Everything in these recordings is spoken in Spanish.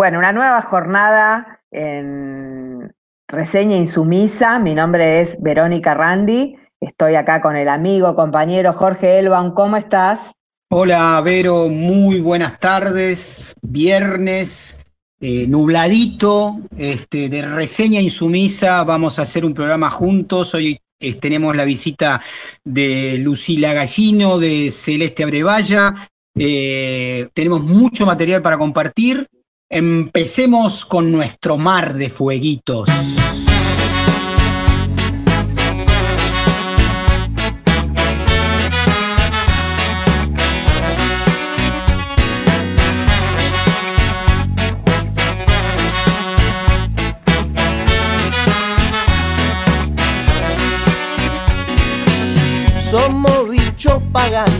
Bueno, una nueva jornada en Reseña Insumisa. Mi nombre es Verónica Randi. Estoy acá con el amigo, compañero Jorge Elban. ¿Cómo estás? Hola, Vero. Muy buenas tardes. Viernes, eh, nubladito, este, de Reseña Insumisa. Vamos a hacer un programa juntos. Hoy eh, tenemos la visita de Lucila Gallino, de Celeste Abrevaya. Eh, tenemos mucho material para compartir. Empecemos con nuestro mar de fueguitos. Somos bichos paganos,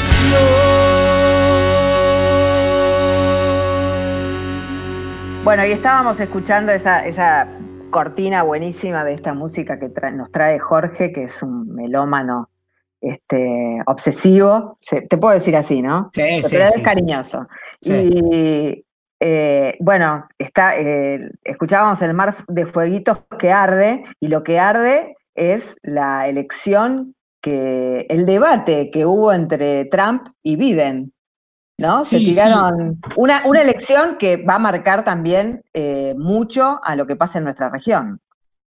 Bueno, y estábamos escuchando esa, esa cortina buenísima de esta música que tra- nos trae Jorge, que es un melómano este, obsesivo. Se- te puedo decir así, ¿no? Sí, Pero sí, es sí, sí. cariñoso. Sí. Y eh, bueno, está, eh, escuchábamos el mar de fueguitos que arde, y lo que arde es la elección que, el debate que hubo entre Trump y Biden. ¿No? Se sí. tiraron una, una elección que va a marcar también eh, mucho a lo que pasa en nuestra región.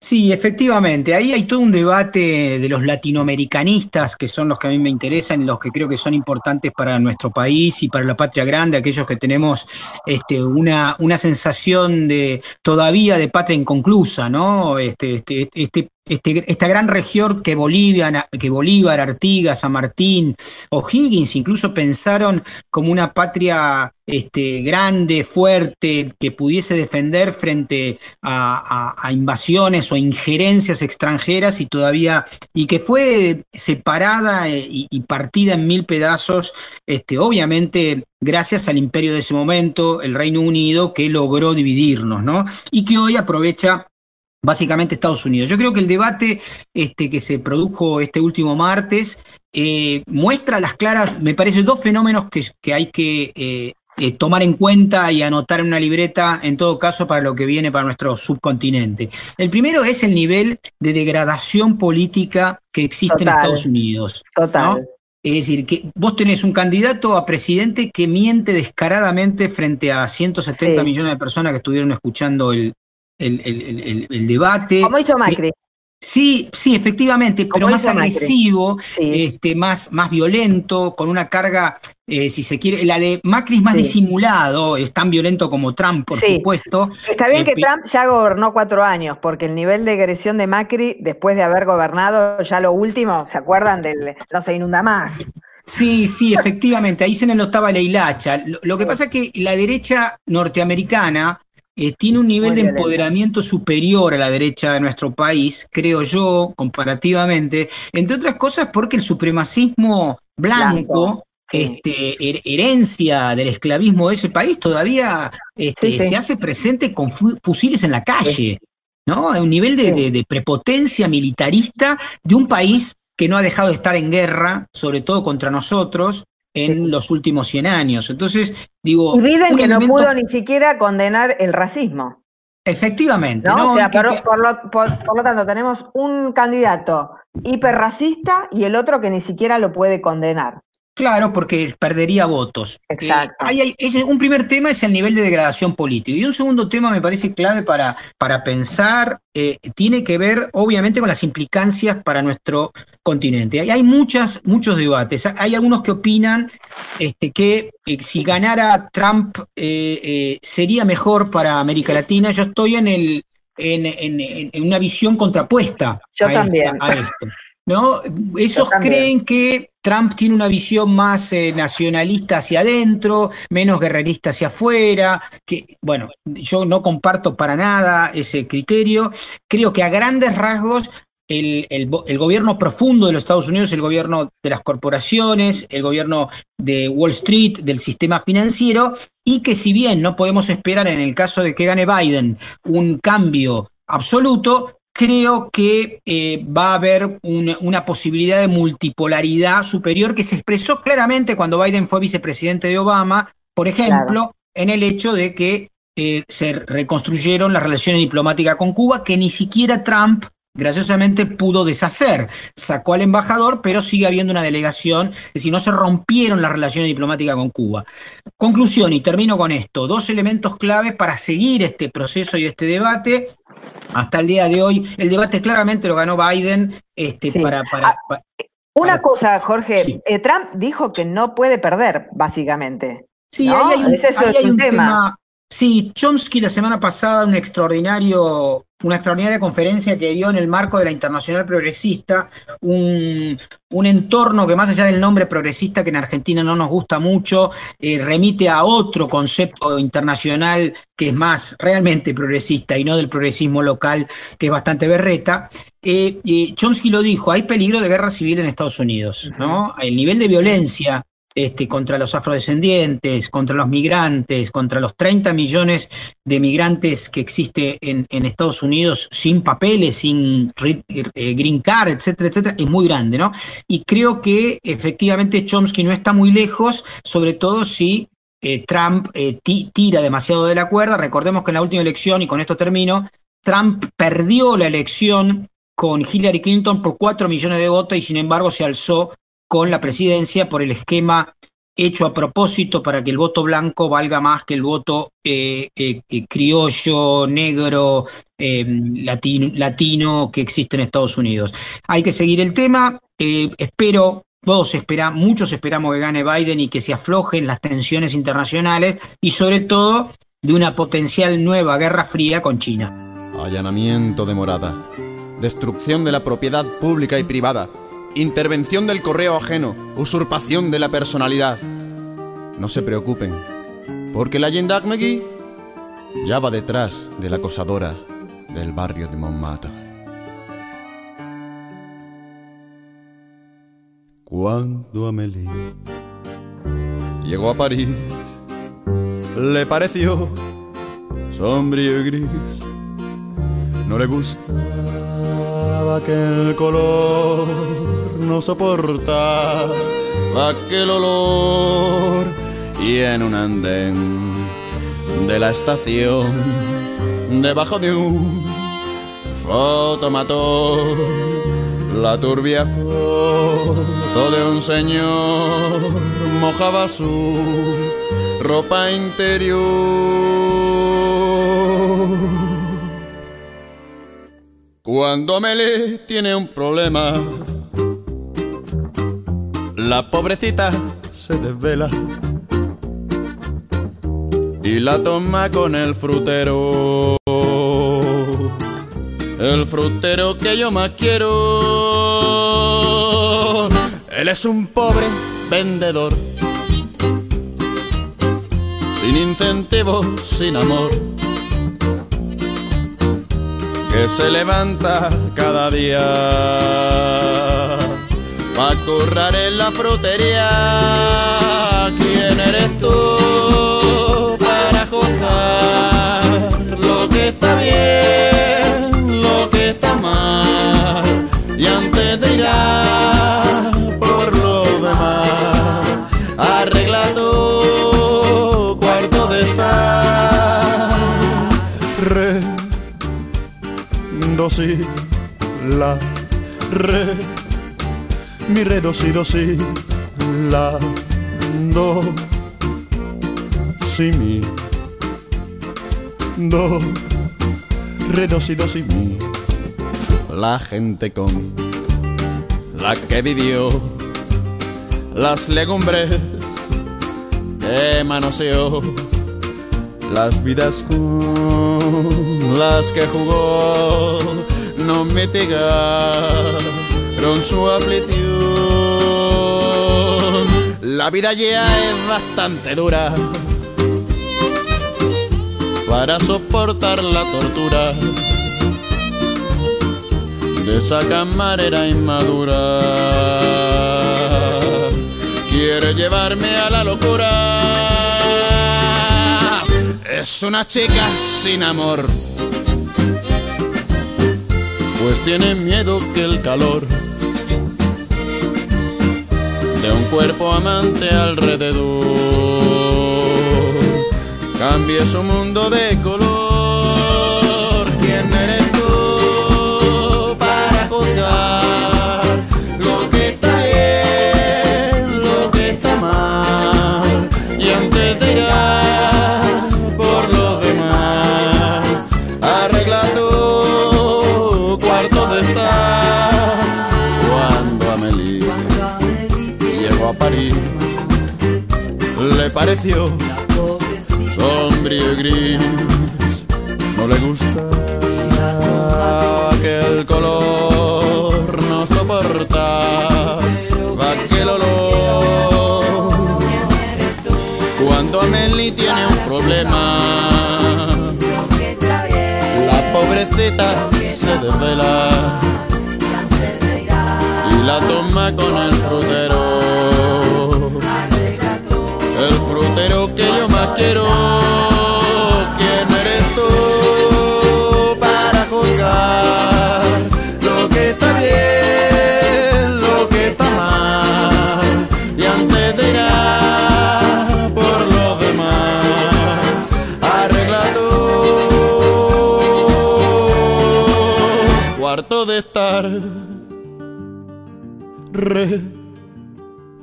Sí, efectivamente. Ahí hay todo un debate de los latinoamericanistas, que son los que a mí me interesan y los que creo que son importantes para nuestro país y para la patria grande, aquellos que tenemos este, una, una sensación de todavía de patria inconclusa, ¿no? Este, este, este, este- esta gran región que Bolivia, que Bolívar, Artigas, San Martín, O'Higgins incluso pensaron como una patria este, grande, fuerte, que pudiese defender frente a, invasiones o injerencias extranjeras y todavía, y que fue separada eh, y, y partida en mil pedazos, este, obviamente gracias al imperio de ese momento, el Reino Unido, que logró dividirnos, ¿no? Y que hoy aprovecha básicamente Estados Unidos. Yo creo que el debate este, que se produjo este último martes eh, muestra las claras, me parece, dos fenómenos que, que hay que eh, eh, tomar en cuenta y anotar en una libreta, en todo caso, para lo que viene para nuestro subcontinente. El primero es el nivel de degradación política que existe en. Estados Unidos. Total. ¿no? Es decir, que vos tenés un candidato a presidente que miente descaradamente frente a 170 Sí. millones de personas que estuvieron escuchando el, el, el- el- debate. Como hizo Macri. Sí, sí, efectivamente, pero más agresivo, Sí. este, más, más violento, con una carga, eh, si se quiere, la de Macri es más Sí. disimulado, es tan violento como Trump, por Sí. supuesto. Está bien Eh, que Trump ya gobernó cuatro años, porque el nivel de agresión de Macri, después de haber gobernado ya lo último, ¿se acuerdan del no se inunda más? Sí, sí, efectivamente, ahí se le notaba la hilacha. Lo, lo que pasa es que la derecha norteamericana eh, tiene un nivel Muy de violenta. empoderamiento superior a la derecha de nuestro país, creo yo, comparativamente, entre otras cosas porque el supremacismo blanco, este, her- herencia del esclavismo de ese país, todavía este, Sí, sí. se hace presente con fu- fusiles en la calle. ¿no? A un nivel de, Sí. de- de prepotencia militarista de un país que no ha dejado de estar en guerra, sobre todo contra nosotros, en los últimos 100 años. Entonces, digo. Un que no pudo ni siquiera condenar el racismo. Efectivamente, ¿no? ¿no? O sea, Que- por, que- por lo, por- por lo tanto, tenemos un candidato hiperracista y el otro que ni siquiera lo puede condenar. Claro, porque perdería votos. Exacto. Eh, hay- hay- un primer tema es el nivel de degradación política. Y un segundo tema me parece clave para, para pensar, eh, tiene que ver obviamente con las implicancias para nuestro continente. Hay, hay muchas, muchos debates. Hay algunos que opinan este, que eh, si ganara Trump sería mejor para América Latina. Yo estoy en el... En, en- en- en una visión contrapuesta Yo a, esta- también. a esto. ¿No? Esos creen que Trump tiene una visión más eh, nacionalista hacia adentro, menos guerrerista hacia afuera, que, bueno, yo no comparto para nada ese criterio. Creo que a grandes rasgos el, el, gobierno profundo de los Estados Unidos, el gobierno de las corporaciones, el gobierno de Wall Street, del sistema financiero, y que si bien no podemos esperar en el caso de que gane Biden un cambio absoluto, creo que eh, va a haber una, posibilidad de multipolaridad superior que se expresó claramente cuando Biden fue vicepresidente de Obama, por ejemplo, en el hecho de que eh, se reconstruyeron las relaciones diplomáticas con Cuba, que ni siquiera Trump graciosamente pudo deshacer. Sacó al embajador, pero sigue habiendo una delegación, es decir, no se rompieron las relaciones diplomáticas con Cuba. Conclusión, y termino con esto, dos elementos clave para seguir este proceso y este debate. Hasta el día de hoy, el debate claramente lo ganó Biden este, para, para, ah, Una cosa, Jorge, eh, Trump dijo que no puede perder, básicamente. Sí, ahí hay eso es un, tema. Sí, Chomsky la semana pasada, un extraordinario una extraordinaria conferencia que dio en el marco de la Internacional Progresista, un, entorno que más allá del nombre progresista, que en Argentina no nos gusta mucho, eh, remite a otro concepto internacional que es más realmente progresista y no del progresismo local, que es bastante berreta. Eh, Chomsky lo dijo, hay peligro de guerra civil en Estados Unidos, ¿no? El nivel de violencia este, contra los afrodescendientes, contra los migrantes, contra los 30 millones de migrantes que existe en, Estados Unidos sin papeles, sin eh, green card, etcétera, etcétera, es muy grande, ¿no? Y creo que efectivamente Chomsky no está muy lejos, sobre todo si eh, Trump eh, tira demasiado de la cuerda. Recordemos que en la última elección, y con esto termino, Trump perdió la elección con Hillary Clinton por 4 millones de votos y sin embargo se alzó con la presidencia por el esquema hecho a propósito para que el voto blanco valga más que el voto eh, eh, eh, criollo, negro, latino, que existe en Estados Unidos. Hay que seguir el tema. espero, todos esperamos, muchos esperamos que gane Biden y que se aflojen las tensiones internacionales y sobre todo de una potencial nueva guerra fría con China. Allanamiento de morada. Destrucción de la propiedad pública y privada intervención del correo ajeno, usurpación de la personalidad. No se preocupen, porque la Yendak McGee ya va detrás de la acosadora del barrio de Montmartre. Cuando Amélie llegó a París, le pareció sombrío y gris. No le gustaba aquel color no soporta aquel olor. Y en un andén de la estación debajo de un fotomatón la turbia foto de un señor mojaba su ropa interior cuando Mele tiene un problema la pobrecita se desvela y la toma con el frutero. El frutero que yo más quiero. Él es un pobre vendedor. Sin incentivos, sin amor. Que se levanta cada día a currar en la frutería. ¿Quién eres tú para juzgar lo que está bien, lo que está mal? Y antes de ir do, si, la, re mi re do si do si la do si mi do re do si do si mi. La gente con la que vivió las legumbres que manoseó las vidas con las que jugó no mitiga con su aflicción. La vida ya es bastante dura para soportar la tortura de esa camarera inmadura. Quiere llevarme a la locura. Es una chica sin amor, pues tiene miedo que el calor de un cuerpo amante alrededor cambie su mundo de color. ¿Quién eres tú para juzgar le pareció sombrío y gris. No le gusta aquel color, no soporta aquel olor. Cuando Amelie tiene un problema, la pobrecita se desvela y la toma con el frutero que yo más quiero. ¿Quién eres tú para juzgar lo que está bien, lo que está mal? Y antes de ir por lo demás, arregla tu cuarto de estar. Re,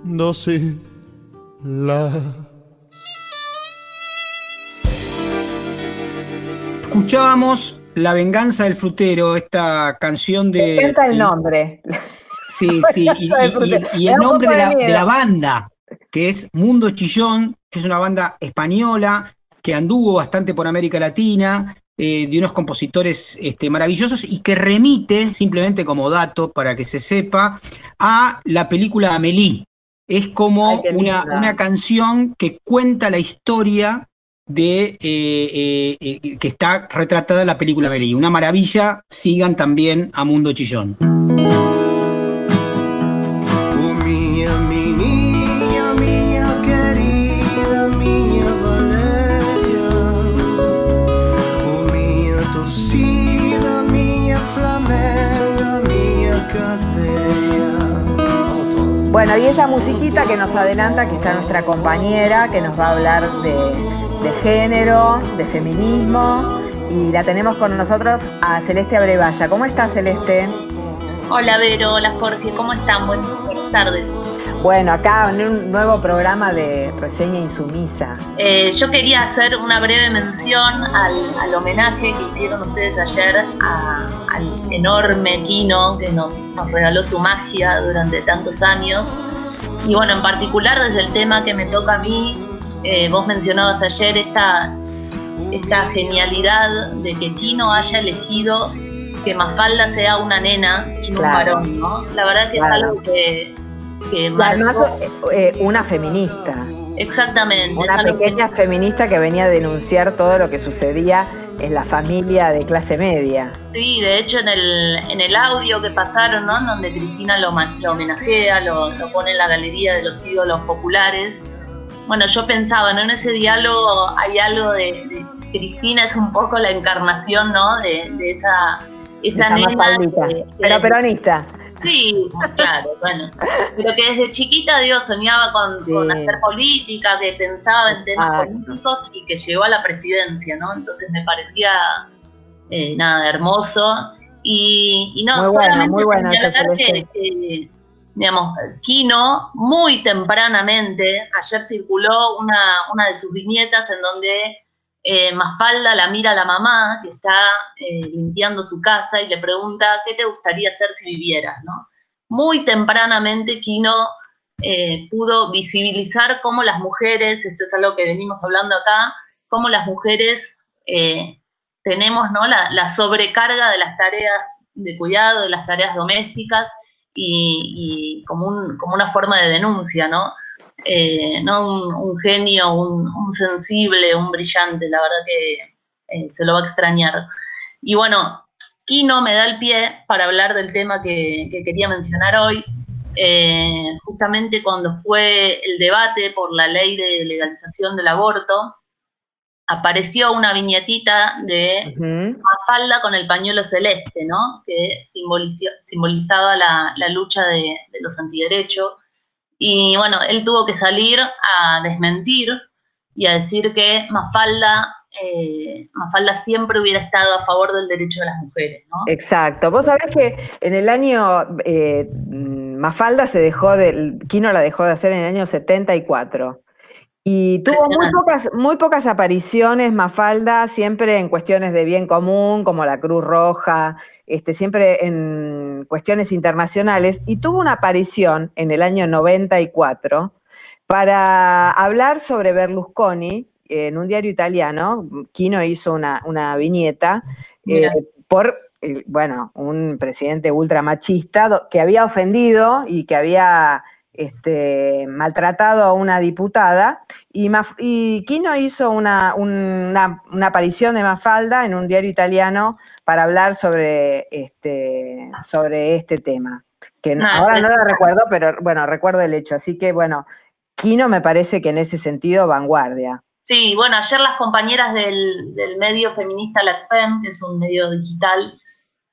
do, si la. Escuchábamos La venganza del frutero, esta canción de. Me encanta el nombre. Sí, sí, y, y- y el nombre de la, de la banda, que es Mundo Chillón, que es una banda española que anduvo bastante por América Latina, eh, de unos compositores este, maravillosos y que remite, simplemente como dato para que se sepa, a la película Amélie. Es como Ay, una, una canción que cuenta la historia de eh, eh, eh, que está retratada en la película Amélie. Una maravilla, sigan también a Mundo Chillón. Oh Oh Bueno, y esa musiquita que nos adelanta, que está nuestra compañera, que nos va a hablar de, de género, de feminismo, y la tenemos con nosotros a Celeste Abrevaya. ¿Cómo estás, Celeste? Hola Vero, hola Jorge, ¿cómo están? Buen- Buenas tardes. Bueno, acá en un nuevo programa de reseña insumisa. Eh, yo quería hacer una breve mención al, al homenaje que hicieron ustedes ayer a- al enorme Kino que nos, nos regaló su magia durante tantos años. Y bueno, en particular desde el tema que me toca a mí, eh, vos mencionabas ayer esta, esta genialidad de que Kino haya elegido que Mafalda sea una nena y no un varón, ¿no? La verdad que Claro. es algo que, que además, eh, una feminista, Exactamente. una que- pequeña feminista que venía a denunciar todo lo que sucedía en la familia de clase media. Sí, de hecho en el, en el audio que pasaron, ¿no? Donde Cristina lo, lo homenajea, lo, lo pone en la galería de los ídolos populares. Bueno, yo pensaba, ¿no? En ese diálogo hay algo de, de- Cristina es un poco la encarnación, ¿no? De, de esa, esa nena. Que- Pero peronista. Sí, claro, bueno. Pero que desde chiquita, Dios, soñaba con, Sí. con hacer política, que pensaba en temas Exacto. políticos y que llegó a la presidencia, ¿no? Entonces me parecía, eh, nada, hermoso. Y, y no, Muy solamente muy bueno señalar que, que, digamos, Kino, muy tempranamente, ayer circuló una, una de sus viñetas en donde eh, Mafalda la mira a la mamá que está eh, limpiando su casa y le pregunta qué te gustaría hacer si vivieras, ¿no? Muy tempranamente Kino eh, pudo visibilizar cómo las mujeres, esto es algo que venimos hablando acá, cómo las mujeres tenemos ¿no? la sobrecarga de las tareas de cuidado, de las tareas domésticas, y, como, una forma de denuncia, ¿no? Eh, no un, genio, un, sensible, un brillante, la verdad que eh, se lo va a extrañar. Y bueno, Kino me da el pie para hablar del tema que, quería mencionar hoy. Eh, justamente cuando fue el debate por la ley de legalización del aborto, apareció una viñetita de Mafalda con el pañuelo celeste, ¿no? Que simbolizaba la, lucha de, los antiderechos. Y bueno, él tuvo que salir a desmentir y a decir que Mafalda, eh, Mafalda siempre hubiera estado a favor del derecho de las mujeres, ¿no? Exacto. Vos sabés que en el año... Eh, Mafalda se dejó de, Kino la dejó de hacer en el año 74. Y tuvo muy pocas, muy pocas apariciones, Mafalda, siempre en cuestiones de bien común, como la Cruz Roja, este, siempre en cuestiones internacionales, y tuvo una aparición en el año 94 para hablar sobre Berlusconi en un diario italiano. Kino hizo una, viñeta eh, por, eh, bueno, un presidente ultramachista que había ofendido y que había este, maltratado a una diputada y, y Quino hizo una, aparición de Mafalda en un diario italiano para hablar sobre este, sobre este tema. Que ahora no lo recuerdo, pero bueno, recuerdo el hecho. Así que bueno, Quino me parece que en ese sentido vanguardia. Sí, bueno, ayer las compañeras del, medio feminista Latfem, que es un medio digital,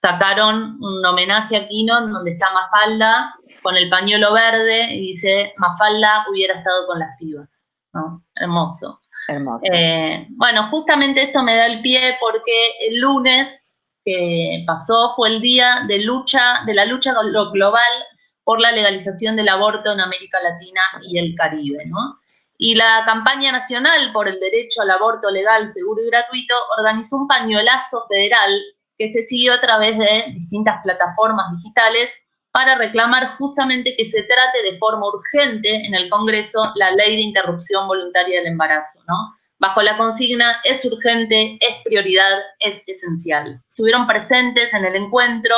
sacaron un homenaje a Quino en donde está Mafalda con el pañuelo verde y dice, Mafalda hubiera estado con las pibas. ¿no? Hermoso. Hermoso. Eh, bueno, justamente esto me da el pie porque el lunes que pasó fue el día de lucha, de la lucha global por la legalización del aborto en América Latina y el Caribe, ¿no? Y la campaña nacional por el derecho al aborto legal, seguro y gratuito organizó un pañuelazo federal que se siguió a través de distintas plataformas digitales para reclamar justamente que se trate de forma urgente en el Congreso la ley de interrupción voluntaria del embarazo, ¿no? Bajo la consigna es urgente, es prioridad, es esencial. Estuvieron presentes en el encuentro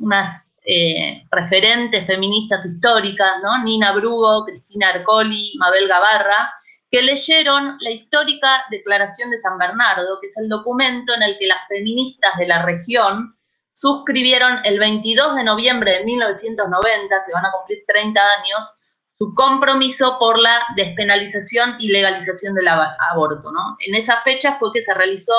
unas eh, referentes feministas históricas, ¿no? Nina Brugo, Cristina Arcoli, Mabel Gavarra, que leyeron la histórica Declaración de San Bernardo, que es el documento en el que las feministas de la región suscribieron el 22 de noviembre de 1990, se van a cumplir 30 años, su compromiso por la despenalización y legalización del aborto. ¿no? En esa fecha fue que se realizó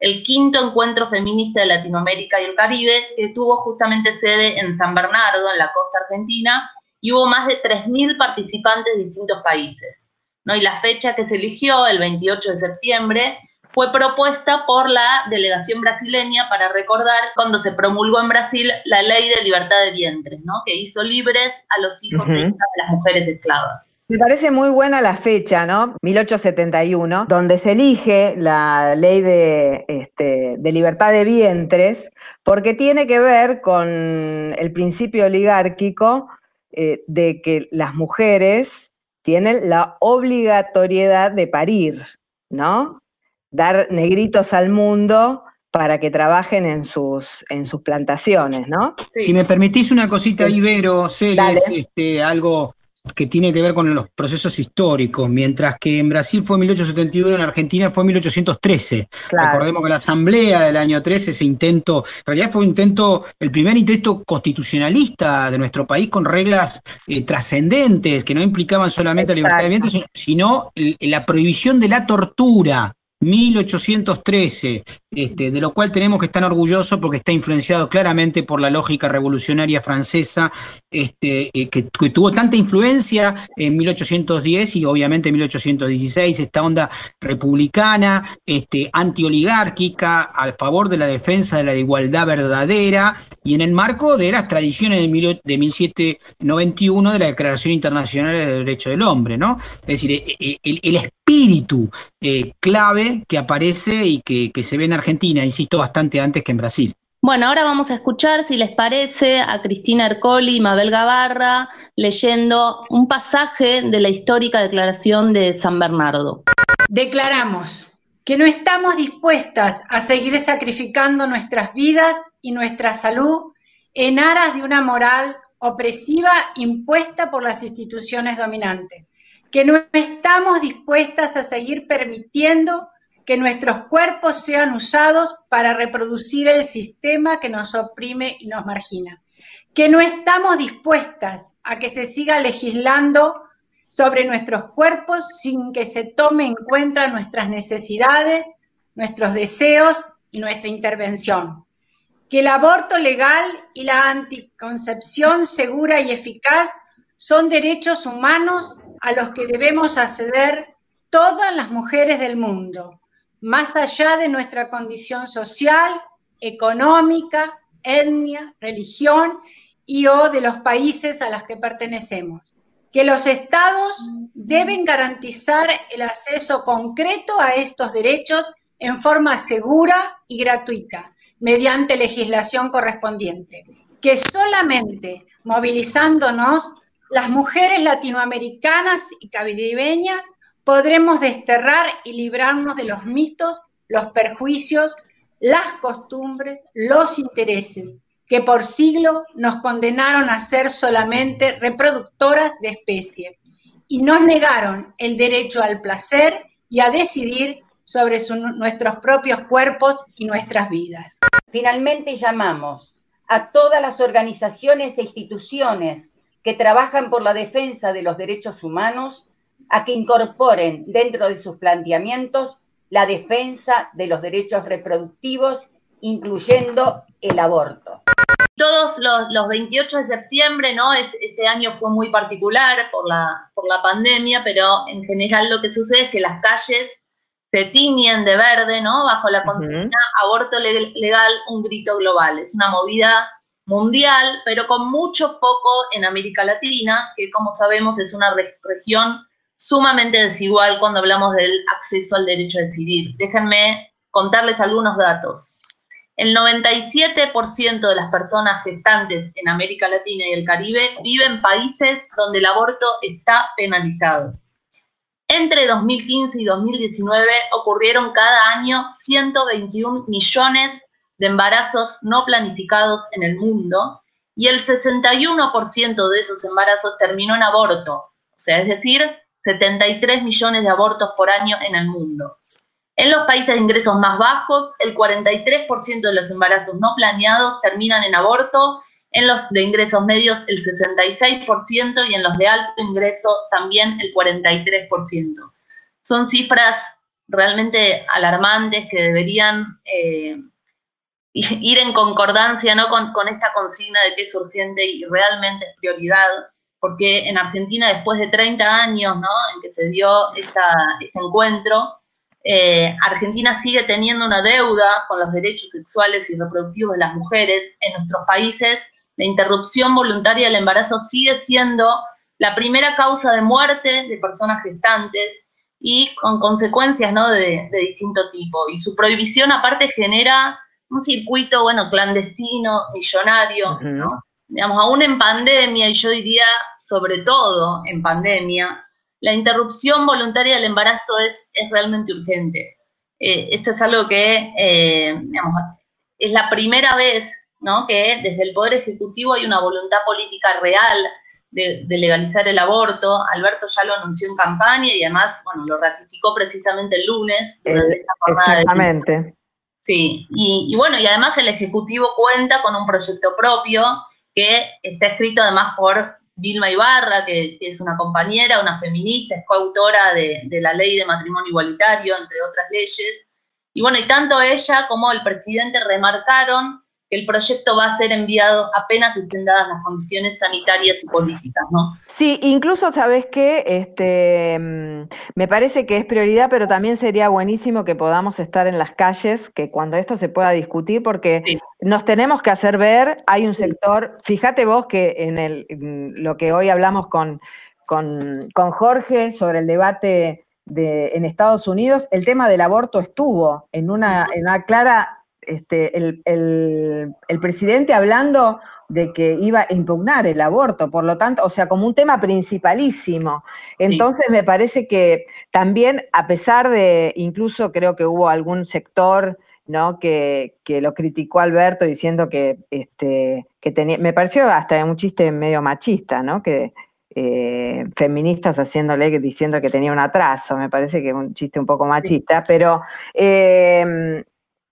el quinto encuentro feminista de Latinoamérica y el Caribe, que tuvo justamente sede en San Bernardo, en la costa argentina, y hubo más de 3.000 participantes de distintos países. ¿no? Y la fecha que se eligió, el 28 de septiembre, fue propuesta por la delegación brasileña para recordar cuando se promulgó en Brasil la ley de libertad de vientres, ¿no? que hizo libres a los hijos e hijas de las mujeres esclavas. Me parece muy buena la fecha, ¿no? 1871, donde se elige la ley de, este, de libertad de vientres, porque tiene que ver con el principio oligárquico eh, de que las mujeres tienen la obligatoriedad de parir, ¿no? Dar negritos al mundo para que trabajen en sus, en sus plantaciones, ¿no? Si me permitís una cosita, Ibero, Celes, este, algo que tiene que ver con los procesos históricos, mientras que en Brasil fue 1871, en Argentina fue 1813. Recordemos que la Asamblea del año 13, ese intento, en realidad fue un intento, el primer intento constitucionalista de nuestro país con reglas eh, trascendentes que no implicaban solamente la libertad de vientre, sino la prohibición de la tortura. 1813, este, de lo cual tenemos que estar orgullosos porque está influenciado claramente por la lógica revolucionaria francesa, este, eh, que, tuvo tanta influencia en 1810 y obviamente en 1816, esta onda republicana, este, antioligárquica, al favor de la defensa de la igualdad verdadera y en el marco de las tradiciones de, 1791 de la Declaración Internacional de Derechos del Hombre, ¿no? Es decir, e, e, el, el espíritu eh, clave que aparece y que, que se ve en Argentina, insisto, bastante antes que en Brasil. Bueno, ahora vamos a escuchar, si les parece, a Cristina Ercoli y Mabel Gavarra leyendo un pasaje de la histórica declaración de San Bernardo. Declaramos que no estamos dispuestas a seguir sacrificando nuestras vidas y nuestra salud en aras de una moral opresiva impuesta por las instituciones dominantes, que no estamos dispuestas a seguir permitiendo que nuestros cuerpos sean usados para reproducir el sistema que nos oprime y nos margina, que no estamos dispuestas a que se siga legislando sobre nuestros cuerpos sin que se tome en cuenta nuestras necesidades, nuestros deseos y nuestra intervención. Que el aborto legal y la anticoncepción segura y eficaz son derechos humanos a los que debemos acceder todas las mujeres del mundo, más allá de nuestra condición social, económica, etnia, religión y o de los países a los que pertenecemos. Que los estados deben garantizar el acceso concreto a estos derechos en forma segura y gratuita, mediante legislación correspondiente, que solamente movilizándonos las mujeres latinoamericanas y caribeñas podremos desterrar y librarnos de los mitos, los perjuicios, las costumbres, los intereses, que por siglo nos condenaron a ser solamente reproductoras de especie y nos negaron el derecho al placer y a decidir sobre nuestros propios cuerpos y nuestras vidas. Finalmente llamamos a todas las organizaciones e instituciones que trabajan por la defensa de los derechos humanos a que incorporen dentro de sus planteamientos la defensa de los derechos reproductivos, incluyendo el aborto todos los, 28 de septiembre, ¿no? Este, año fue muy particular por la, por la pandemia, pero en general lo que sucede es que las calles se tiñen de verde, ¿no? Bajo la consigna aborto legal, un grito global. Es una movida mundial, pero con mucho foco en América Latina, que como sabemos es una región sumamente desigual cuando hablamos del acceso al derecho a decidir. Déjenme contarles algunos datos. El 97% de las personas gestantes en América Latina y el Caribe viven en países donde el aborto está penalizado. Entre 2015 y 2019 ocurrieron cada año 121 millones de embarazos no planificados en el mundo y el 61% de esos embarazos terminó en aborto, o sea, es decir, 73 millones de abortos por año en el mundo. En los países de ingresos más bajos, el 43% de los embarazos no planeados terminan en aborto, en los de ingresos medios el 66% y en los de alto ingreso también el 43%. Son cifras realmente alarmantes que deberían eh, ir en concordancia ¿no? con, esta consigna de que es urgente y realmente es prioridad, porque en Argentina después de 30 años ¿no? en que se dio este encuentro, eh, Argentina sigue teniendo una deuda con los derechos sexuales y reproductivos de las mujeres. En nuestros países, la interrupción voluntaria del embarazo sigue siendo la primera causa de muerte de personas gestantes y con consecuencias ¿no? de, distinto tipo. Y su prohibición aparte genera un circuito, bueno, clandestino, millonario, Digamos, aún en pandemia, y yo diría sobre todo en pandemia, la interrupción voluntaria del embarazo es, es realmente urgente. Eh, esto es algo que, eh, digamos, es la primera vez ¿no? que desde el Poder Ejecutivo hay una voluntad política real de, legalizar el aborto. Alberto ya lo anunció en campaña y además, bueno, lo ratificó precisamente el lunes. Durante exactamente. Sí, y, bueno, y además el Ejecutivo cuenta con un proyecto propio que está escrito además por Vilma Ibarra, que, es una compañera, una feminista, es coautora de, de, la ley de matrimonio igualitario, entre otras leyes. Y bueno, y tanto ella como el presidente remarcaron que el proyecto va a ser enviado apenas estén dadas las condiciones sanitarias y políticas, ¿no? Sí, incluso sabes que este, mm, me parece que es prioridad, pero también sería buenísimo que podamos estar en las calles, que cuando esto se pueda discutir, porque nos tenemos que hacer ver, hay un sector, fíjate vos que en el, lo que hoy hablamos con, con, con Jorge sobre el debate de, en Estados Unidos, el tema del aborto estuvo en una, en una clara este, el, el- el presidente hablando de que iba a impugnar el aborto, por lo tanto, o sea, como un tema principalísimo. Entonces me parece que también, a pesar de, incluso creo que hubo algún sector, ¿no? Que, que lo criticó Alberto diciendo que, este, que tenía, me pareció hasta un chiste medio machista, ¿no? Que eh, feministas haciéndole, diciendo que tenía un atraso, me parece que es un chiste un poco machista, pero eh,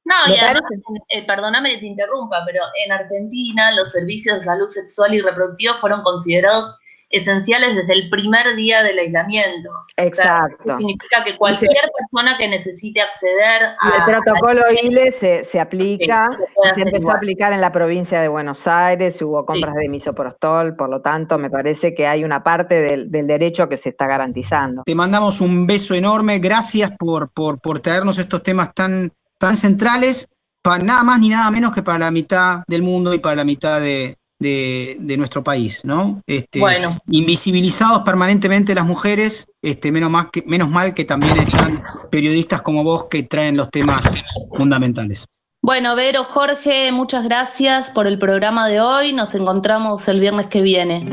No, y además, eh, perdóname que te interrumpa, pero en Argentina los servicios de salud sexual y reproductiva fueron considerados esenciales desde el primer día del aislamiento. O sea, exacto. significa que cualquier persona que necesite acceder Y el a... protocolo ILE se, se aplica, Sí, se se empezó igual. a aplicar en la provincia de Buenos Aires, hubo compras de misoprostol, por lo tanto, me parece que hay una parte del, del derecho que se está garantizando. Te mandamos un beso enorme, gracias por, por, por traernos estos temas tan, tan centrales, para nada más ni nada menos que para la mitad del mundo y para la mitad de, de- de nuestro país, ¿no? Este, Bueno. Invisibilizados permanentemente las mujeres, este, menos, más que, menos mal que también están periodistas como vos que traen los temas fundamentales. Bueno, Vero, Jorge, muchas gracias por el programa de hoy. Nos encontramos el viernes que viene.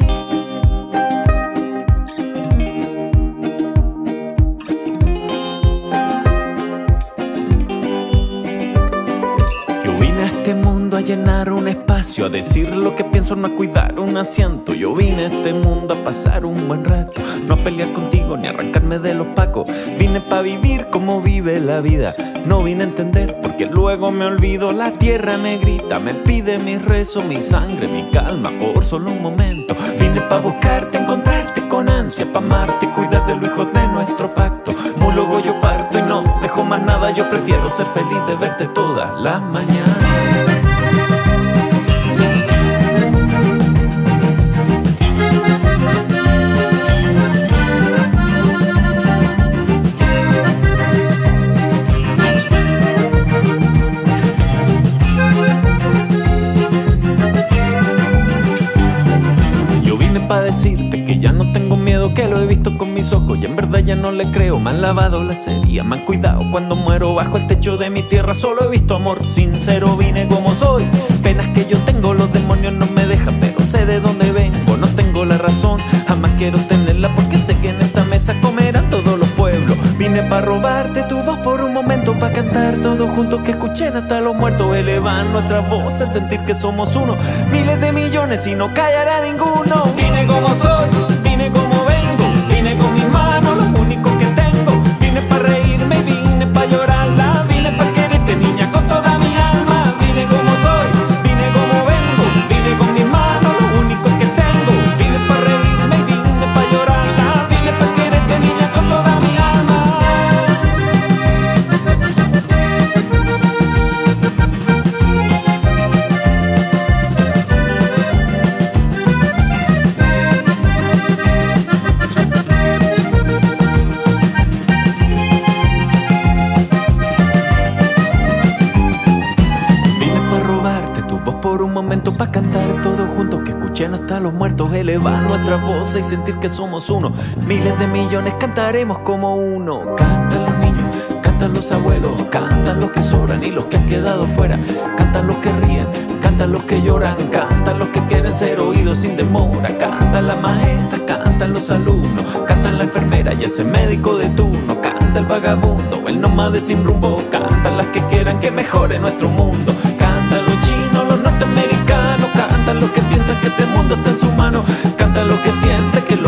Este mundo a llenar un espacio, a decir lo que pienso, no a cuidar un asiento. Yo vine a este mundo a pasar un buen rato, no a pelear contigo ni arrancarme de los pacos. Vine pa' vivir como vive la vida, no vine a entender porque luego me olvido. La tierra me grita, me pide mi rezo, mi sangre, mi calma por solo un momento. Vine pa' buscarte, encontrarte con ansia, pa' amarte, cuidar de los hijos de nuestro pacto. Luego yo parto y no dejo más nada, yo prefiero ser feliz de verte todas las mañanas. Ya no tengo miedo, que lo he visto con mis ojos y en verdad ya no le creo. Me han lavado la serie, me han cuidado cuando muero bajo el techo de mi tierra. Solo he visto amor sincero, vine como soy. Penas que yo tengo, los demonios no me dejan, pero sé de dónde vengo. No tengo la razón, jamás quiero tenerla porque sé que en esta mesa comerán todos los pueblos. Vine pa' robarte tu voz por un momento, pa' cantar todos juntos que escuchen hasta los muertos. Elevar nuestras voces, sentir que somos uno. Miles de millones y no callará ninguno. Vine como soy, muertos, elevar nuestra voz y sentir que somos uno. Miles de millones cantaremos como uno. Cantan los niños, cantan los abuelos, cantan los que sobran y los que han quedado fuera. Cantan los que ríen, cantan los que lloran, cantan los que quieren ser oídos sin demora. Cantan la maestra, cantan los alumnos, cantan la enfermera y ese médico de turno. Canta el vagabundo, el nómade sin rumbo, cantan las que quieran que mejore nuestro mundo. Cantan los chinos, los norteamericanos, cantan los que piensan que este mundo está en su mano. Cantan los que sienten que lo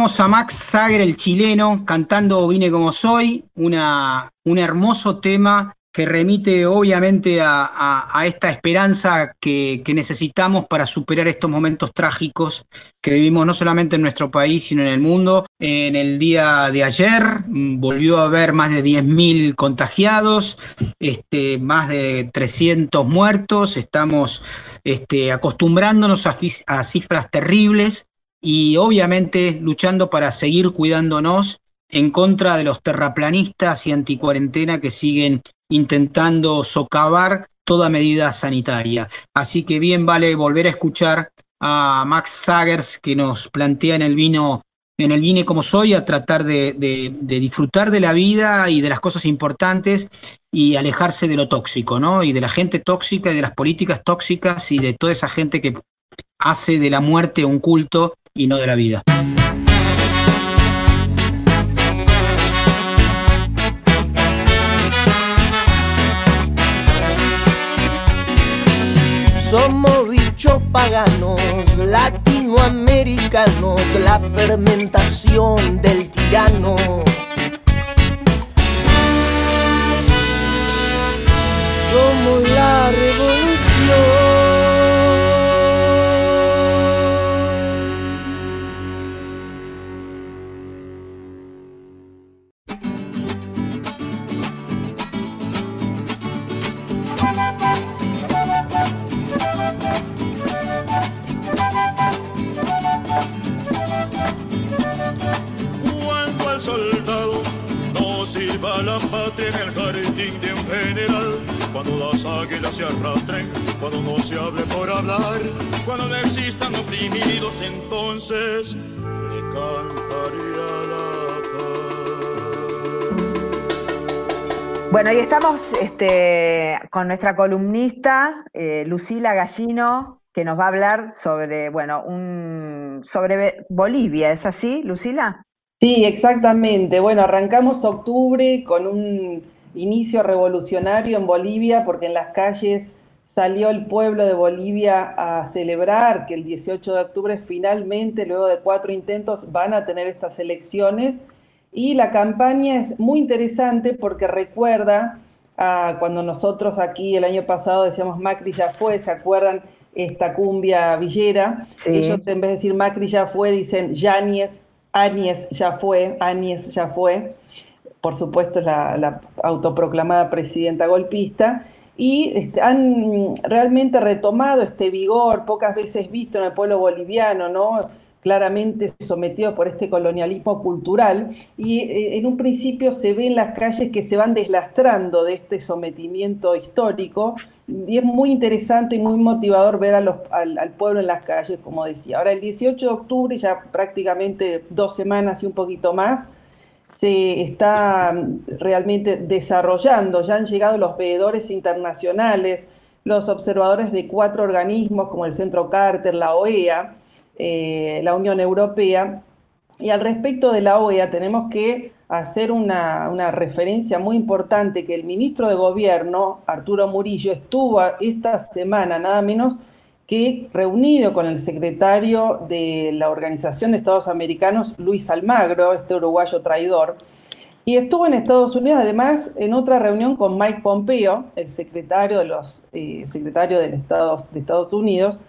Escuchábamos a Max Sager, el chileno, cantando Vine como soy, una, un hermoso tema que remite obviamente a, esta esperanza que, necesitamos para superar estos momentos trágicos que vivimos no solamente en nuestro país, sino en el mundo. En el día de ayer mm, volvió a haber más de 10.000 contagiados, este, más de 300 muertos, estamos este, acostumbrándonos a, a cifras terribles y obviamente luchando para seguir cuidándonos en contra de los terraplanistas y anticuarentena que siguen intentando socavar toda medida sanitaria. Así que bien vale volver a escuchar a Max Sagers que nos plantea en el vino, en el vine como soy, a tratar de, disfrutar de la vida y de las cosas importantes y alejarse de lo tóxico, ¿no? Y de la gente tóxica y de las políticas tóxicas y de toda esa gente que hace de la muerte un culto y no de la vida. Somos bichos paganos, latinoamericanos, la fermentación del tirano. Somos la revolución. La patria en el jardín de un general. Cuando las águilas se arrastren, cuando no se hable por hablar, cuando no existan oprimidos, entonces le cantaría la paz. Bueno, y estamos este, con nuestra columnista, eh, Lucila Gallino, que nos va a hablar sobre, bueno, un, sobre Bolivia. ¿Es así, Lucila? Sí, exactamente. Bueno, arrancamos octubre con un inicio revolucionario en Bolivia porque en las calles salió el pueblo de Bolivia a celebrar que el 18 de octubre finalmente, luego de cuatro intentos, van a tener estas elecciones. Y la campaña es muy interesante porque recuerda a cuando nosotros aquí el año pasado decíamos Macri ya fue, ¿se acuerdan? Esta cumbia villera. Ellos en vez de decir Macri ya fue, dicen Yáñez Áñez ya fue, Áñez ya fue, por supuesto la, la autoproclamada presidenta golpista, y este, han realmente retomado este vigor pocas veces visto en el pueblo boliviano, ¿no? claramente sometido por este colonialismo cultural, y eh, en un principio se ve en las calles que se van deslastrando de este sometimiento histórico, y es muy interesante y muy motivador ver al, pueblo en las calles, como decía. Ahora, el 18 de octubre, ya prácticamente dos semanas y un poquito más, se está realmente desarrollando, ya han llegado los veedores internacionales, los observadores de cuatro organismos como el Centro Carter, la OEA, eh, la Unión Europea. Y al respecto de la OEA tenemos que hacer una, una, referencia muy importante que el ministro de Gobierno, Arturo Murillo, estuvo esta semana nada menos que reunido con el secretario de la Organización de Estados Americanos, Luis Almagro, este uruguayo traidor, y estuvo en Estados Unidos además en otra reunión con Mike Pompeo, el secretario de los eh, secretario de Estados Unidos,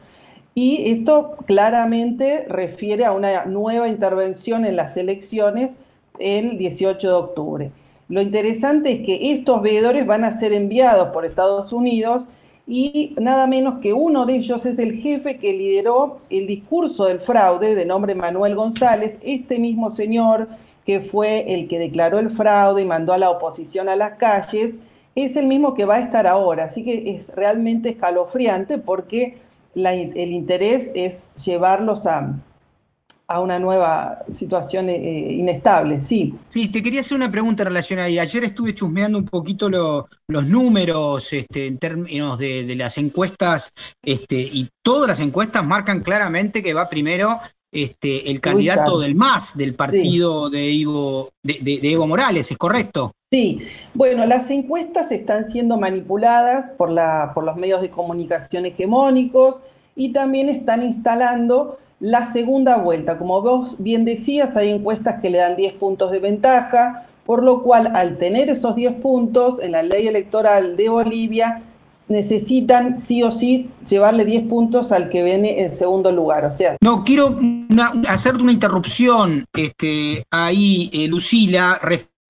y esto claramente refiere a una nueva intervención en las elecciones el 18 de octubre. Lo interesante es que estos veedores van a ser enviados por Estados Unidos y nada menos que uno de ellos es el jefe que lideró el discurso del fraude de nombre Manuel González, este mismo señor que fue el que declaró el fraude y mandó a la oposición a las calles, es el mismo que va a estar ahora. Así que es realmente escalofriante porque el interés es llevarlos a, a una nueva situación eh, eh, inestable, sí. Sí, te quería hacer una pregunta relacionada ahí. Ayer estuve chusmeando un poquito los números este, en términos de, las encuestas, este, y todas las encuestas marcan claramente que va primero este, el candidato del MAS, del partido de, Evo, de Evo Morales, ¿es correcto? Sí, bueno, las encuestas están siendo manipuladas por, la, por los medios de comunicación hegemónicos y también están instalando la segunda vuelta. Como vos bien decías, hay encuestas que le dan 10 puntos de ventaja, por lo cual al tener esos 10 puntos en la ley electoral de Bolivia, necesitan sí o sí llevarle 10 puntos al que viene en segundo lugar. O sea, No, quiero una- hacerte una interrupción este, ahí, eh, Lucila,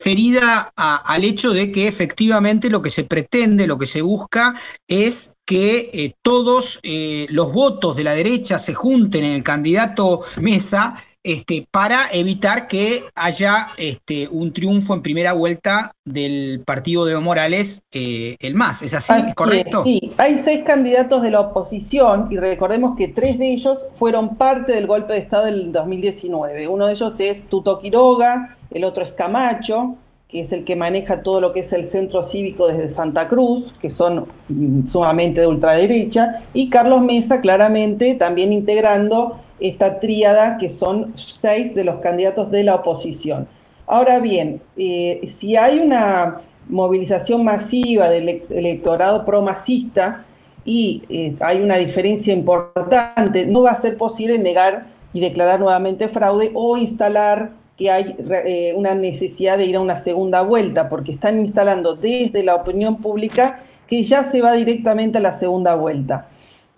referida a- al hecho de que efectivamente lo que se pretende, lo que se busca es que eh, todos eh, los votos de la derecha se junten en el candidato Mesa este, para evitar que haya este, un triunfo en primera vuelta del partido de Evo Morales, eh, el MAS. ¿Es así? Así es, ¿Correcto? sí, hay seis candidatos de la oposición y recordemos que tres de ellos fueron parte del golpe de Estado del 2019. Uno de ellos es Tuto Quiroga, el otro es Camacho, que es el que maneja todo lo que es el centro cívico desde Santa Cruz, que son mm, sumamente de ultraderecha, y Carlos Mesa, claramente, también integrando esta tríada, que son seis de los candidatos de la oposición. Ahora bien, eh, si hay una movilización masiva del elec- electorado pro-masista y eh, hay una diferencia importante, no va a ser posible negar y declarar nuevamente fraude o instalar que hay eh, una necesidad de ir a una segunda vuelta, porque están instalando desde la opinión pública que ya se va directamente a la segunda vuelta.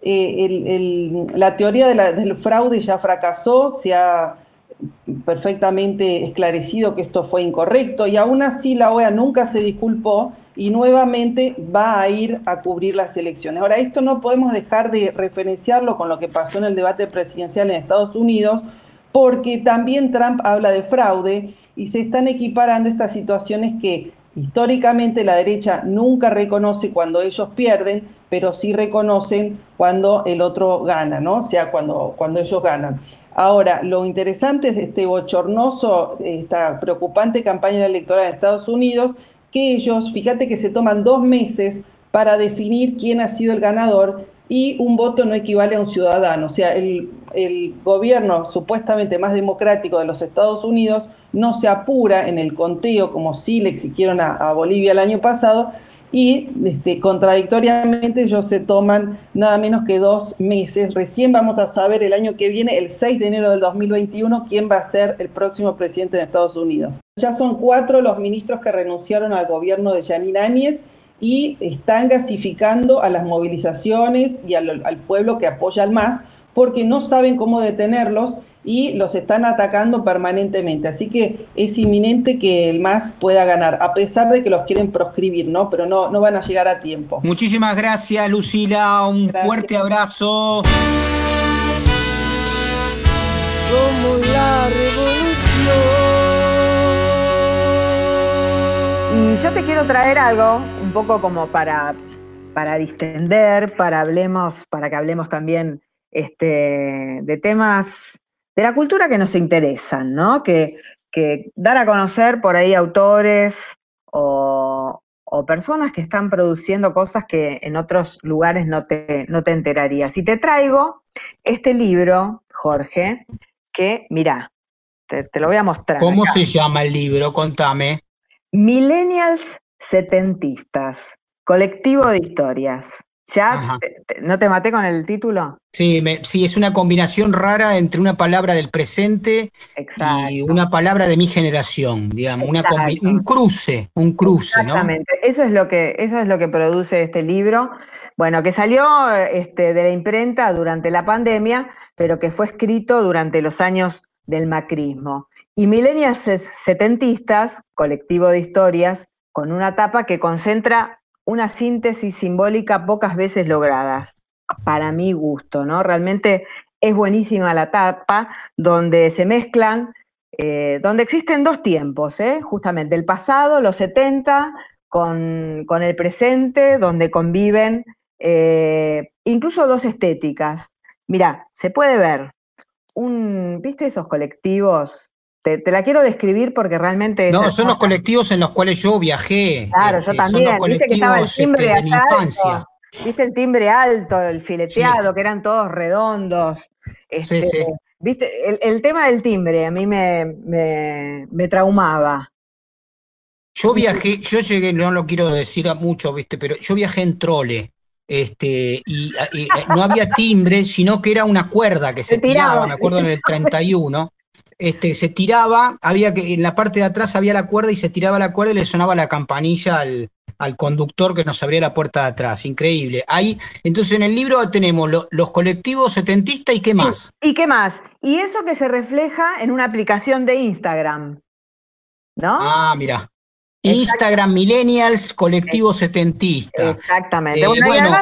Eh, la teoría del fraude ya fracasó, se ha perfectamente esclarecido que esto fue incorrecto y aún así la OEA nunca se disculpó y nuevamente va a ir a cubrir las elecciones. Ahora, esto no podemos dejar de referenciarlo con lo que pasó en el debate presidencial en Estados Unidos, porque también Trump habla de fraude y se están equiparando estas situaciones que históricamente la derecha nunca reconoce cuando ellos pierden, pero sí reconocen cuando el otro gana, ¿no? O sea, cuando, cuando ellos ganan. Ahora, lo interesante de este bochornoso, esta preocupante campaña electoral en Estados Unidos, que ellos, fíjate que se toman dos meses para definir quién ha sido el ganador y un voto no equivale a un ciudadano. O sea, el, el gobierno supuestamente más democrático de los Estados Unidos no se apura en el conteo como sí le exigieron a Bolivia el año pasado y este, contradictoriamente ellos se toman nada menos que dos meses. Recién vamos a saber el año que viene, el 6 de enero del 2021, quién va a ser el próximo presidente de Estados Unidos. Ya son cuatro los ministros que renunciaron al gobierno de Yanine Áñez y están gasificando a las movilizaciones y al, al pueblo que apoya al MAS porque no saben cómo detenerlos y los están atacando permanentemente. Así que es inminente que el MAS pueda ganar, a pesar de que los quieren proscribir, ¿no? Pero no, no van a llegar a tiempo. Muchísimas gracias, Lucila. Un fuerte abrazo. Somos la revolución. Y yo te quiero traer algo, un poco como para, para distender, para, hablemos, para que hablemos también este, de temas de la cultura que nos interesan, ¿no? Que, que dar a conocer por ahí autores o, o personas que están produciendo cosas que en otros lugares no te, no te enterarías. Y te traigo este libro, Jorge, que, mirá, te, te lo voy a mostrar. ¿Cómo acá. se llama el libro? Contame. Millennials setentistas, colectivo de historias. ¿Ya Ajá. te- te- no te maté con el título? Sí, me- sí, es una combinación rara entre una palabra del presente y una palabra de mi generación, digamos, una un cruce, un cruce, ¿no? Exactamente, eso es lo que, eso es lo que produce este libro. Bueno, que salió este, de la imprenta durante la pandemia, pero que fue escrito durante los años del macrismo. Y Milenias Setentistas, colectivo de historias, con una tapa que concentra una síntesis simbólica pocas veces logradas, para mi gusto, ¿no? Realmente es buenísima la tapa, donde se mezclan eh, donde existen dos tiempos, ¿eh? justamente el pasado, los 70, con, con el presente, donde conviven eh, incluso dos estéticas. Mirá, se puede ver un, ¿viste esos colectivos? Te, te la quiero describir porque realmente No, son los colectivos en los cuales yo viajé. Claro, este, yo también. Son los Viste que estaba el timbre este, de mi infancia. alto. Viste el timbre alto, el fileteado, que eran todos redondos. Este, sí. Viste, el, el tema del timbre a mí me, me, me traumaba. Yo viajé, yo llegué, no lo quiero decir a mucho, ¿viste? Pero yo viajé en trole. este, y, y, no había timbre, sino que era una cuerda que se, Se tiraba. tiraba, me acuerdo en el 31, este, se tiraba, había que, en la parte de atrás había la cuerda y se tiraba la cuerda y le sonaba la campanilla al, al conductor que nos abría la puerta de atrás, increíble. Ahí, entonces en el libro tenemos lo- los colectivos setentistas y qué más. ¿Y qué más? Y eso que se refleja en una aplicación de Instagram. ¿No? Ah, mira. Instagram Millennials, colectivo setentista. Exactamente. Eh, Bueno,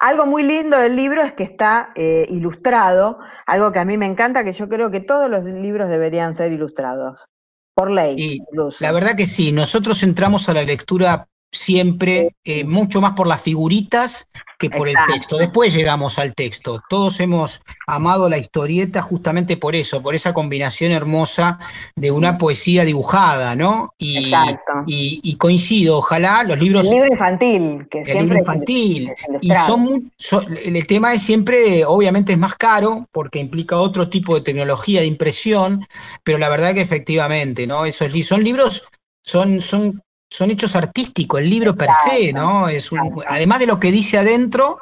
algo muy lindo del libro es que está eh, ilustrado, algo que a mí me encanta, que yo creo que todos los libros deberían ser ilustrados, por ley. Y incluso. la verdad que sí, nosotros entramos a la lectura siempre eh, mucho más por las figuritas que por Exacto. el texto. Después llegamos al texto. Todos hemos amado la historieta justamente por eso, por esa combinación hermosa de una poesía dibujada, ¿no? Y, Exacto. y- y coincido, ojalá los libros... El libro infantil, que El siempre libro infantil. es el Y son, el tema es siempre, obviamente es más caro porque implica otro tipo de tecnología de impresión, pero la verdad que efectivamente, ¿no? Esos son libros, son, son, son hechos artísticos, el libro per se, ¿no? Es un, además de lo que dice adentro,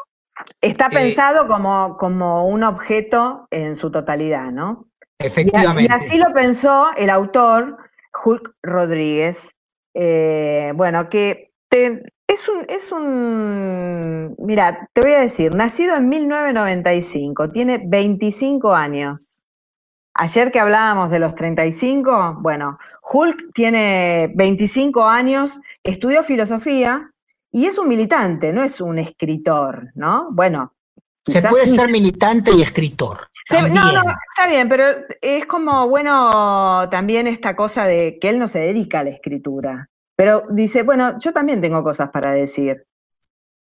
Está eh, pensado como, como un objeto en su totalidad, ¿no? Efectivamente. Y así lo pensó el autor Hulk Rodríguez. Eh, bueno, que te- es un, es un, mira, te voy a decir, nacido en 1995, tiene 25 años. Ayer que hablábamos de los 35, bueno, Hulk tiene 25 años, estudió filosofía y es un militante, no es un escritor, ¿no? Bueno. Se puede sí. ser militante y escritor. Se- no, no, está bien, pero es como, bueno, también esta cosa de que él no se dedica a la escritura. Pero dice, bueno, yo también tengo cosas para decir.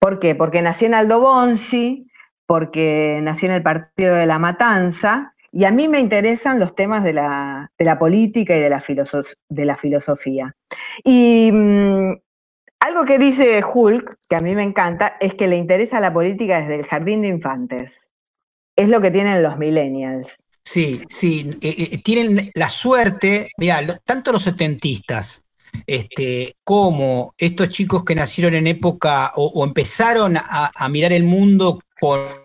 ¿Por qué? Porque nací en Aldo Bonzi, porque nací en el Partido de la Matanza, y a mí me interesan los temas de la, de la política y de la, de la filosofía. Y mm, algo que dice Hulk, que a mí me encanta, es que le interesa la política desde el jardín de infantes. Es lo que tienen los millennials. Sí, sí, eh, eh, tienen la suerte, mira, tanto los setentistas este, como estos chicos que nacieron en época o, empezaron a, a mirar el mundo con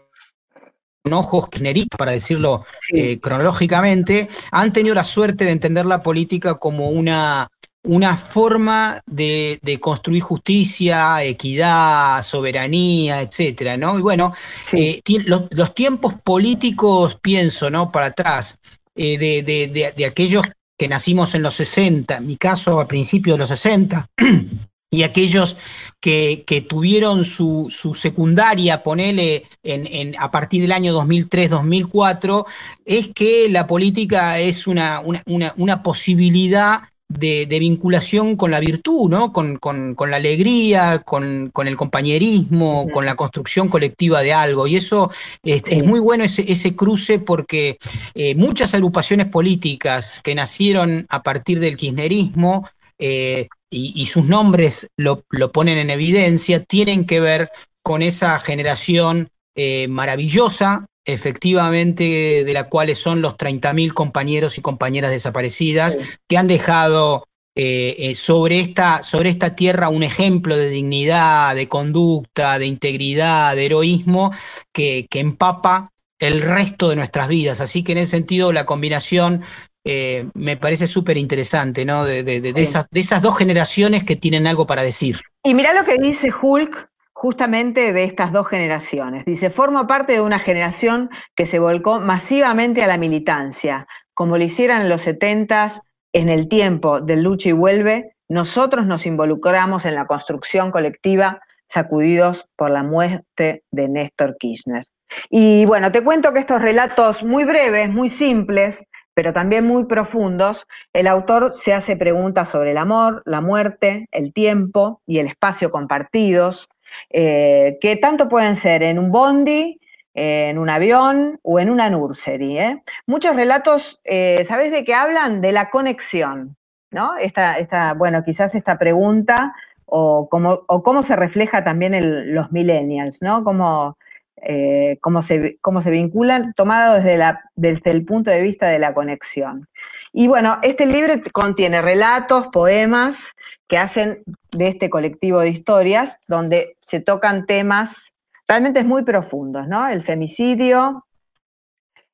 ojos kirchneristas, para decirlo eh, cronológicamente, han tenido la suerte de entender la política como una, una forma de, de construir justicia, equidad, soberanía, etcétera, ¿no? Y bueno, eh, los, los tiempos políticos, pienso, ¿no? Para atrás, eh, de, de- de- de aquellos que nacimos en los 60, en mi caso a principios de los 60, y aquellos que, que tuvieron su, su secundaria, ponele, en, en- a partir del año 2003-2004, es que la política es una, una, una- una posibilidad de, de vinculación con la virtud, ¿no? Con, con- con la alegría, con, con el compañerismo, con la construcción colectiva de algo. Y eso es, es muy bueno ese, ese cruce porque eh, muchas agrupaciones políticas que nacieron a partir del kirchnerismo eh, y, y sus nombres lo, lo ponen en evidencia, tienen que ver con esa generación eh, maravillosa, efectivamente, de la cual son los 30.000 compañeros y compañeras desaparecidas que han dejado eh, eh, sobre, esta, sobre esta tierra un ejemplo de dignidad, de conducta, de integridad, de heroísmo que, que empapa el resto de nuestras vidas. Así que en ese sentido la combinación eh, me parece súper interesante, ¿no? De, de- de- de esas, de esas dos generaciones que tienen algo para decir. Y mirá lo que dice Hulk justamente de estas dos generaciones. Dice, formo parte de una generación que se volcó masivamente a la militancia, como lo hicieran en los 70 en el tiempo del lucha y vuelve, nosotros nos involucramos en la construcción colectiva sacudidos por la muerte de Néstor Kirchner. Y bueno, te cuento que estos relatos muy breves, muy simples, pero también muy profundos, el autor se hace preguntas sobre el amor, la muerte, el tiempo y el espacio compartidos, eh, que tanto pueden ser en un bondi, en un avión o en una nursery. ¿eh? Muchos relatos, eh, ¿sabes de qué hablan? De la conexión, ¿no? Esta, esta, bueno, quizás esta pregunta o cómo, o cómo se refleja también en los millennials, ¿no? Cómo, eh, cómo, se, cómo se vinculan, tomado desde, el punto de vista de la conexión. Y bueno, este libro contiene relatos, poemas que hacen de este colectivo de historias, donde se tocan temas realmente muy profundos, ¿no? El femicidio,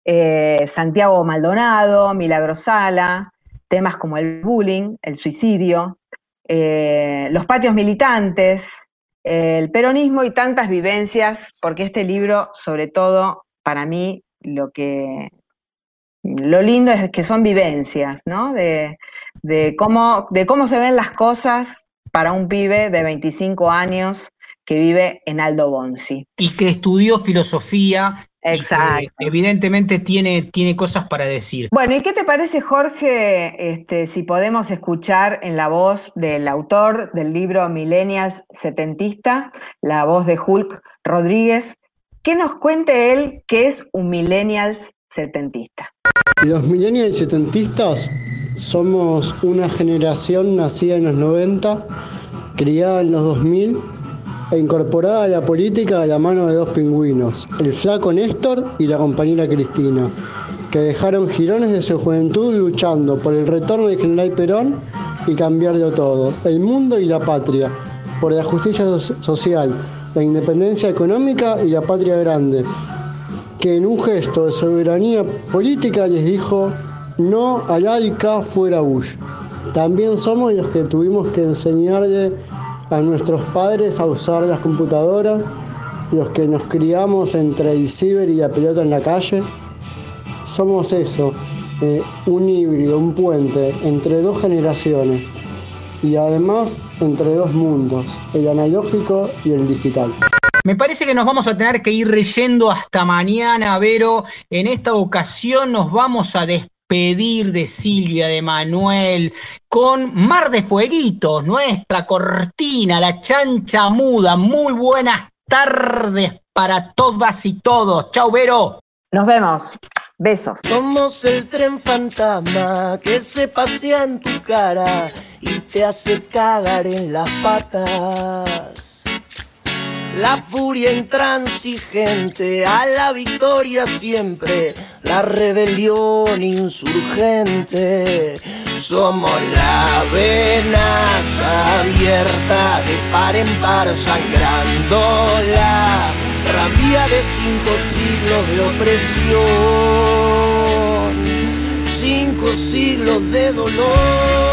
eh, Santiago Maldonado, Milagro Sala, temas como el bullying, el suicidio, eh, los patios militantes, el peronismo y tantas vivencias, porque este libro, sobre todo, para mí, lo que lo lindo es que son vivencias, ¿no? De, de, cómo, de cómo se ven las cosas para un pibe de 25 años que vive en Aldo Bonzi. Y que estudió filosofía. Exacto. evidentemente tiene, tiene cosas para decir. Bueno, ¿y qué te parece, Jorge, este, si podemos escuchar en la voz del autor del libro Millennials Setentista, la voz de Hulk Rodríguez, que nos cuente él qué es un Millennials Setentista? Los Millennials Setentistas somos una generación nacida en los 90, criada en los 2000 e incorporada a la política a la mano de dos pingüinos, el flaco Néstor y la compañera Cristina, que dejaron girones de su juventud luchando por el retorno del general Perón y cambiarlo todo, el mundo y la patria, por la justicia social, la independencia económica y la patria grande, que en un gesto de soberanía política les dijo no al AICA fuera Bush. También somos los que tuvimos que enseñarle a nuestros padres a usar las computadoras, los que nos criamos entre el ciber y la pelota en la calle. Somos eso, eh, un híbrido, un puente entre dos generaciones y además entre dos mundos, el analógico y el digital. Me parece que nos vamos a tener que ir reyendo hasta mañana, Vero. En esta ocasión nos vamos a despedir pedir de Silvia, de Manuel, con Mar de Fueguitos, nuestra cortina, la chancha muda. Muy buenas tardes para todas y todos. Chau, Vero. Nos vemos. Besos. Somos el tren fantasma que se pasea en tu cara y te hace cagar en las patas. La furia intransigente, a la victoria siempre, la rebelión insurgente. Somos la venaza abierta de par en par sangrando la rabia de cinco siglos de opresión, cinco siglos de dolor.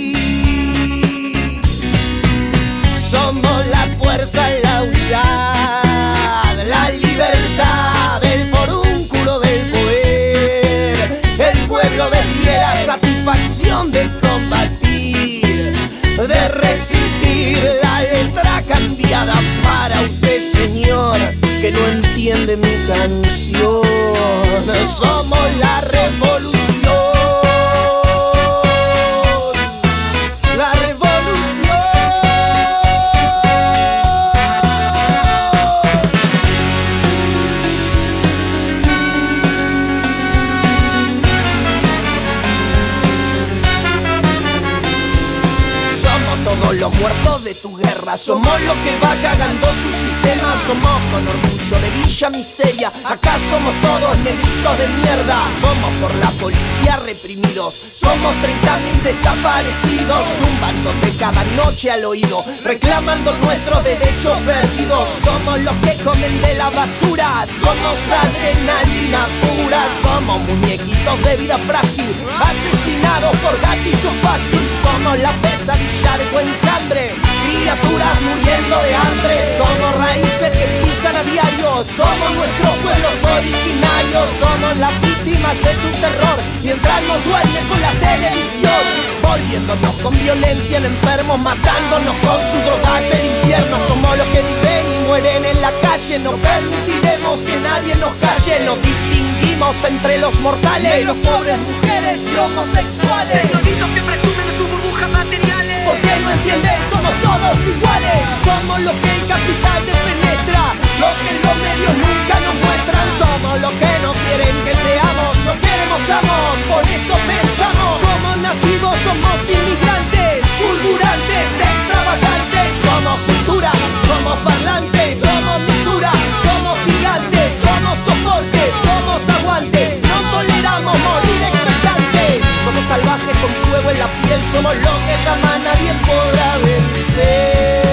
Somos la fuerza, la unidad, la libertad, el forúnculo del poder, el pueblo de pie, la satisfacción de combatir, de resistir la letra cambiada para usted, señor, que no entiende mi canción. Somos la revolución. De somos los que va cagando tu sistema, somos con orgullo de Villa Miseria, acá somos todos negritos de mierda, somos por la policía reprimidos, somos 30.000 desaparecidos, zumbándote cada noche al oído, reclamando nuestros derechos perdidos, somos los que comen de la basura, somos adrenalina pura, somos muñequitos de vida frágil, asesinados por gatillo fácil, somos la pesadilla de buen criaturas muriendo de hambre, somos raíces que pisan a diario, somos nuestros pueblos originarios, somos las víctimas de tu terror, mientras nos duerme con la televisión. envolviéndonos con violencia en enfermos, matándonos con su drogas del infierno. Somos los que viven y mueren en la calle, no permitiremos que nadie nos calle, nos distinguimos entre los mortales, los pobres, mujeres y homosexuales lo entienden, somos todos iguales. Somos lo que el capital te penetra Lo que los medios nunca nos muestran. Somos lo que no quieren que seamos No queremos amos, por eso pensamos. Somos nativos, somos inmigrantes Fulgurantes, extravagantes. Somos cultura, somos parlantes Somos cultura, somos gigantes Somos soportes salvajes con fuego en la piel, somos lo que jamás nadie podrá vencer.